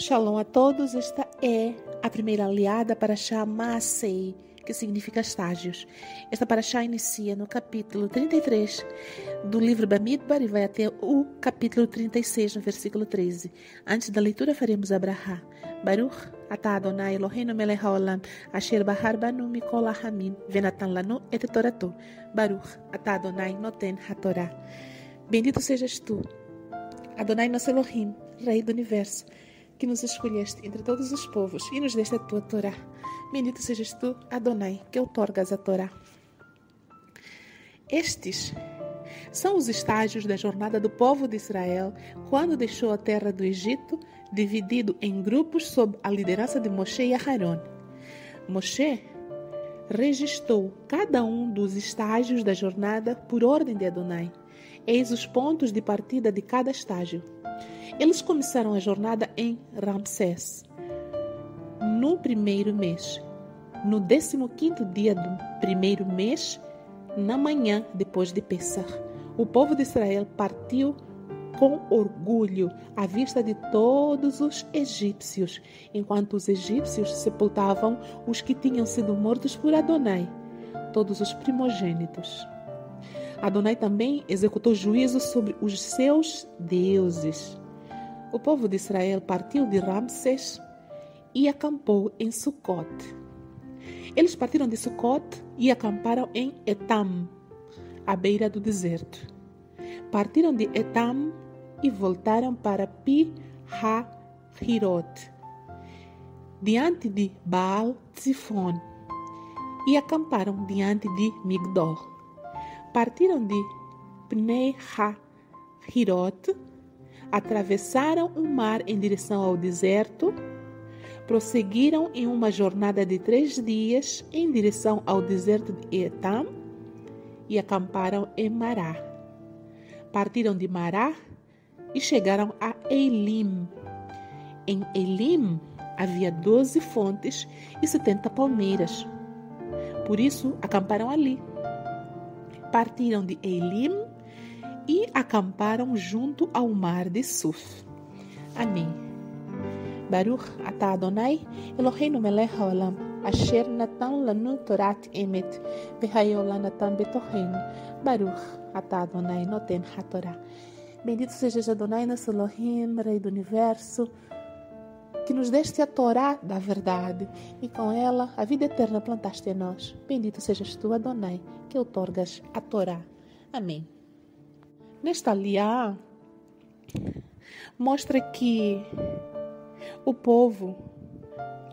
Shalom a todos, esta é a primeira aliada para Shamasei, que significa estágios. Esta paraxá inicia no capítulo 33 do livro Bamidbar e vai até o capítulo 36, no versículo 13. Antes da leitura faremos Abraha. Baruch atah Adonai Eloheinu melech haolam asher bahar banu mikol hamim venatan lanu et torato. Baruch atah Adonai noten hatorá. Bendito sejas tu, Adonai nosso Elohim, Rei do Universo, que nos escolheste entre todos os povos e nos deste a tua Torá. Bendito sejas tu, Adonai, que outorgas a Torá. Estes são os estágios da jornada do povo de Israel quando deixou a terra do Egito, dividido em grupos sob a liderança de Moshe e Aharon. Moshe registrou cada um dos estágios da jornada por ordem de Adonai. Eis os pontos de partida de cada estágio. Eles começaram a jornada em Ramsés, no primeiro mês. No décimo quinto dia do primeiro mês, na manhã depois de Pessah, o povo de Israel partiu com orgulho à vista de todos os egípcios, enquanto os egípcios sepultavam os que tinham sido mortos por Adonai, todos os primogênitos. Adonai também executou juízo sobre os seus deuses. O povo de Israel partiu de Ramsés e acampou em Sucot. Eles partiram de Sucot e acamparam em Etam, à beira do deserto. Partiram de Etam e voltaram para Pi-Ha-Hirot, diante de Baal Tzifon, e acamparam diante de Migdol. Partiram de Pnei Ha-Hirot atravessaram o mar em direção ao deserto, prosseguiram em uma jornada de três dias em direção ao deserto de Etam e acamparam em Mará. Partiram de Mará e chegaram a Elim. Em Elim havia doze fontes e setenta palmeiras. Por isso acamparam ali. Partiram de Elim e acamparam junto ao mar de Suf. Amém. Baruch atah Adonai Eloheinu melech haolam asher natan lanu torat emet v'hayo lanatan betochenu Baruch atah Adonai noten hatorá. Bendito sejas Adonai nosso Elohim, Rei do Universo, que nos deste a Torá da verdade e com ela a vida eterna plantaste em nós. Bendito sejas tu, Adonai, que outorgas a Torá. Amém. Nesta liá, mostra que o povo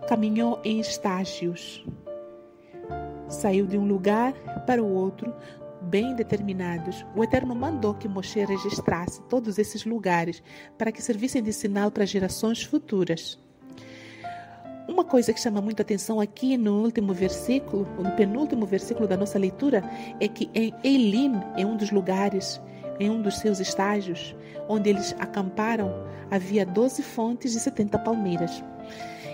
caminhou em estágios. Saiu de um lugar para o outro, bem determinados. O Eterno mandou que Moshe registrasse todos esses lugares para que servissem de sinal para gerações futuras. Uma coisa que chama muito atenção aqui no último versículo, no penúltimo versículo da nossa leitura, é que em Elim, em um dos lugares, em um dos seus estágios, onde eles acamparam, havia doze fontes e setenta palmeiras.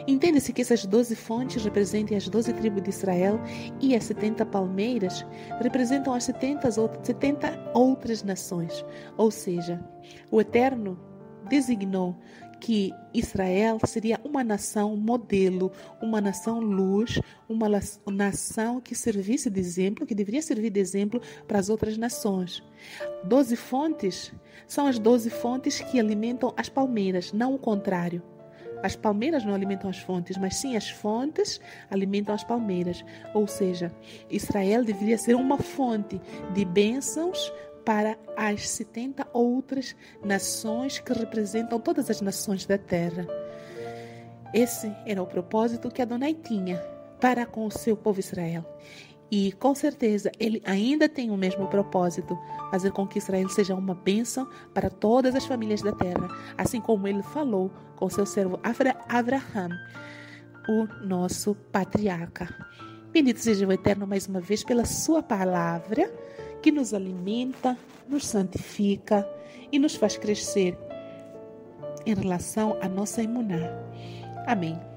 Entende-se que essas doze fontes representem as doze tribos de Israel e as setenta palmeiras representam as setenta outras nações. Ou seja, o Eterno designou que Israel seria uma nação modelo, uma nação luz, uma nação que servisse de exemplo, que deveria servir de exemplo para as outras nações. Doze fontes são as doze fontes que alimentam as palmeiras, não o contrário. As palmeiras não alimentam as fontes, mas sim as fontes alimentam as palmeiras. Ou seja, Israel deveria ser uma fonte de bênçãos para as 70 outras nações que representam todas as nações da terra. Esse era o propósito que Adonai tinha para com o seu povo Israel. E com certeza ele ainda tem o mesmo propósito, fazer com que Israel seja uma bênção para todas as famílias da terra, assim como ele falou com seu servo Abraham, o nosso patriarca. Bendito seja o Eterno mais uma vez pela sua palavra que nos alimenta, nos santifica e nos faz crescer em relação à nossa imuná. Amém.